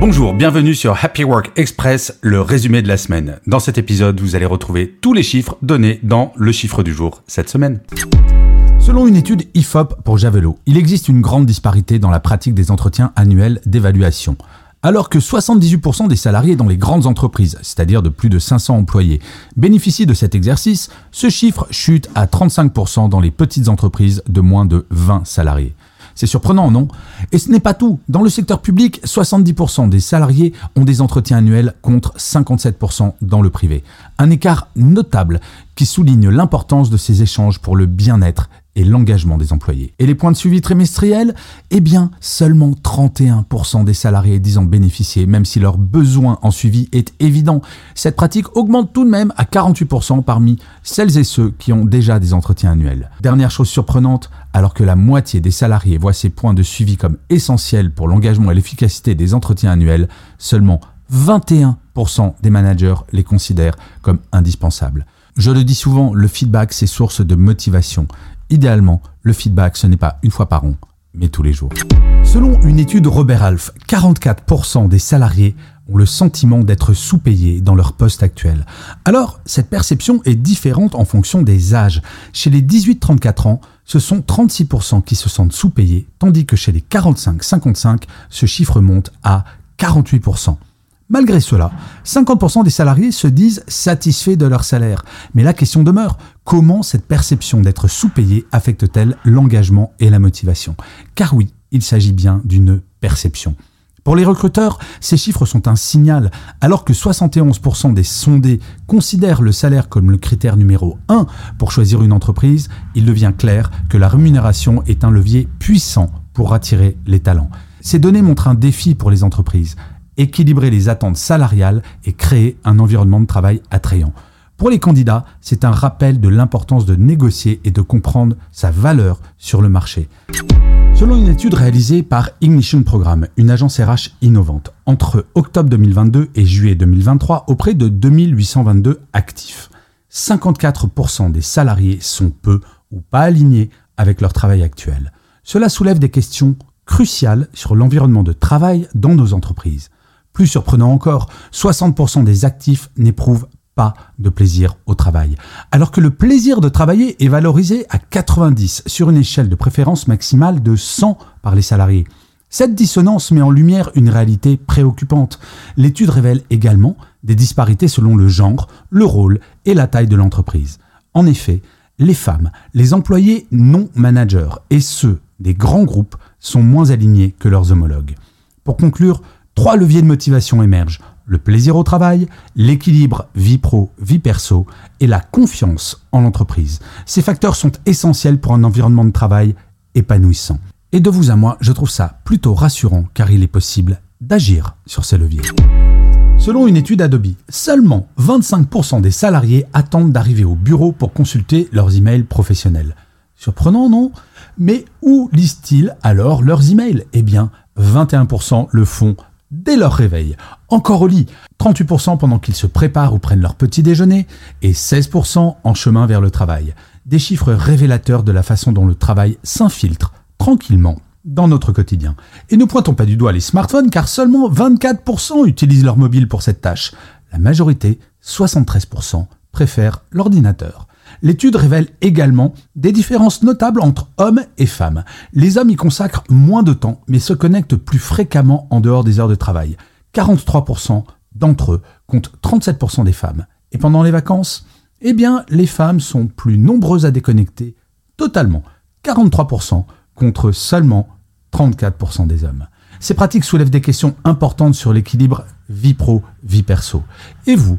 Bonjour, bienvenue sur Happy Work Express, le résumé de la semaine. Dans cet épisode, vous allez retrouver tous les chiffres donnés dans le chiffre du jour cette semaine. Selon une étude IFOP pour Javelot, il existe une grande disparité dans la pratique des entretiens annuels d'évaluation. Alors que 78% des salariés dans les grandes entreprises, c'est-à-dire de plus de 500 employés, bénéficient de cet exercice, ce chiffre chute à 35% dans les petites entreprises de moins de 20 salariés. C'est surprenant, non? Et ce n'est pas tout. Dans le secteur public, 70% des salariés ont des entretiens annuels contre 57% dans le privé. Un écart notable qui souligne l'importance de ces échanges pour le bien-être et l'engagement des employés. Et les points de suivi trimestriels? Eh bien, seulement 31% des salariés disent en bénéficier, même si leur besoin en suivi est évident. Cette pratique augmente tout de même à 48% parmi celles et ceux qui ont déjà des entretiens annuels. Dernière chose surprenante, alors que la moitié des salariés voient ces points de suivi comme essentiels pour l'engagement et l'efficacité des entretiens annuels, seulement 21% des managers les considèrent comme indispensables. Je le dis souvent, le feedback, c'est source de motivation. Idéalement, le feedback, ce n'est pas une fois par an, mais tous les jours. Selon une étude Robert Half, 44% des salariés ont le sentiment d'être sous-payés dans leur poste actuel. Alors, cette perception est différente en fonction des âges. Chez les 18-34 ans, ce sont 36% qui se sentent sous-payés, tandis que chez les 45-55, ce chiffre monte à 48%. Malgré cela, 50% des salariés se disent satisfaits de leur salaire. Mais la question demeure, comment cette perception d'être sous-payé affecte-t-elle l'engagement et la motivation? Car oui, il s'agit bien d'une perception. Pour les recruteurs, ces chiffres sont un signal. Alors que 71% des sondés considèrent le salaire comme le critère numéro 1 pour choisir une entreprise, il devient clair que la rémunération est un levier puissant pour attirer les talents. Ces données montrent un défi pour les entreprises équilibrer les attentes salariales et créer un environnement de travail attrayant. Pour les candidats, c'est un rappel de l'importance de négocier et de comprendre sa valeur sur le marché. Selon une étude réalisée par Ignition Programme, une agence RH innovante, entre octobre 2022 et juillet 2023, auprès de 2822 actifs, 54% des salariés sont peu ou pas alignés avec leur travail actuel. Cela soulève des questions cruciales sur l'environnement de travail dans nos entreprises. Plus surprenant encore, 60% des actifs n'éprouvent pas de plaisir au travail. Alors que le plaisir de travailler est valorisé à 90 sur une échelle de préférence maximale de 100 par les salariés. Cette dissonance met en lumière une réalité préoccupante. L'étude révèle également des disparités selon le genre, le rôle et la taille de l'entreprise. En effet, les femmes, les employés non managers et ceux des grands groupes sont moins alignés que leurs homologues. Pour conclure, Trois leviers de motivation émergent. Le plaisir au travail, l'équilibre vie pro, vie perso et la confiance en l'entreprise. Ces facteurs sont essentiels pour un environnement de travail épanouissant. Et de vous à moi, je trouve ça plutôt rassurant car il est possible d'agir sur ces leviers. Selon une étude Adobe, seulement 25% des salariés attendent d'arriver au bureau pour consulter leurs emails professionnels. Surprenant, non? Mais où lisent-ils alors leurs emails? Eh bien, 21% le font dès leur réveil, encore au lit, 38% pendant qu'ils se préparent ou prennent leur petit déjeuner, et 16% en chemin vers le travail. Des chiffres révélateurs de la façon dont le travail s'infiltre tranquillement dans notre quotidien. Et ne pointons pas du doigt les smartphones car seulement 24% utilisent leur mobile pour cette tâche. La majorité, 73%, préfèrent l'ordinateur. L'étude révèle également des différences notables entre hommes et femmes. Les hommes y consacrent moins de temps, mais se connectent plus fréquemment en dehors des heures de travail. 43% d'entre eux comptent 37% des femmes. Et pendant les vacances, eh bien, les femmes sont plus nombreuses à déconnecter totalement. 43% contre seulement 34% des hommes. Ces pratiques soulèvent des questions importantes sur l'équilibre vie pro-vie perso. Et vous,